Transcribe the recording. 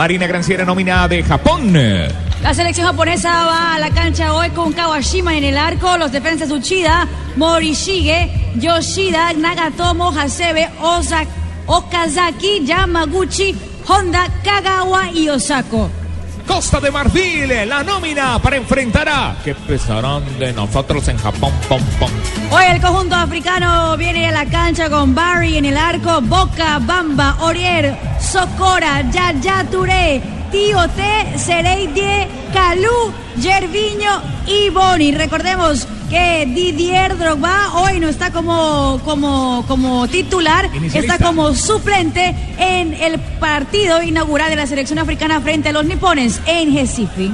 Marina Granciera nómina de Japón. La selección japonesa va a la cancha hoy con Kawashima en el arco, los defensas Uchida, Morishige, Yoshida, Nagatomo, Hasebe, Osaka, Okazaki, Yamaguchi, Honda, Kagawa y Osako. Costa de Marfil, la nómina para enfrentar a... ¿Qué pensarán de nosotros en Japón? Pom, pom. Hoy el conjunto africano viene a la cancha con Barry en el arco, Boca, Bamba, Orier, Socora, Yaya Touré, Tío T, Sereidie, Calú, Gerviño y Boni. Recordemos que Didier Drogba hoy no está como, como, como titular, está como suplente en el partido inaugural de la selección africana frente a los nipones en Recife.